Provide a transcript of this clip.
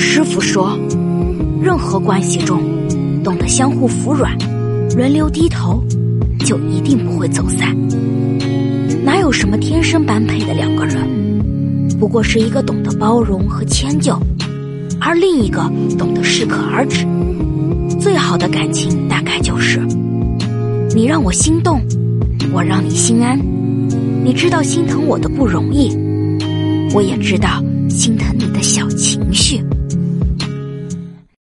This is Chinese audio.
师傅说任何关系中懂得相互服软轮流低头就一定不会走散。哪有什么天生般配的两个人不过是一个懂得包容和迁就而另一个懂得适可而止。最好的感情大概就是你让我心动我让你心安。你知道心疼我的不容易我也知道心疼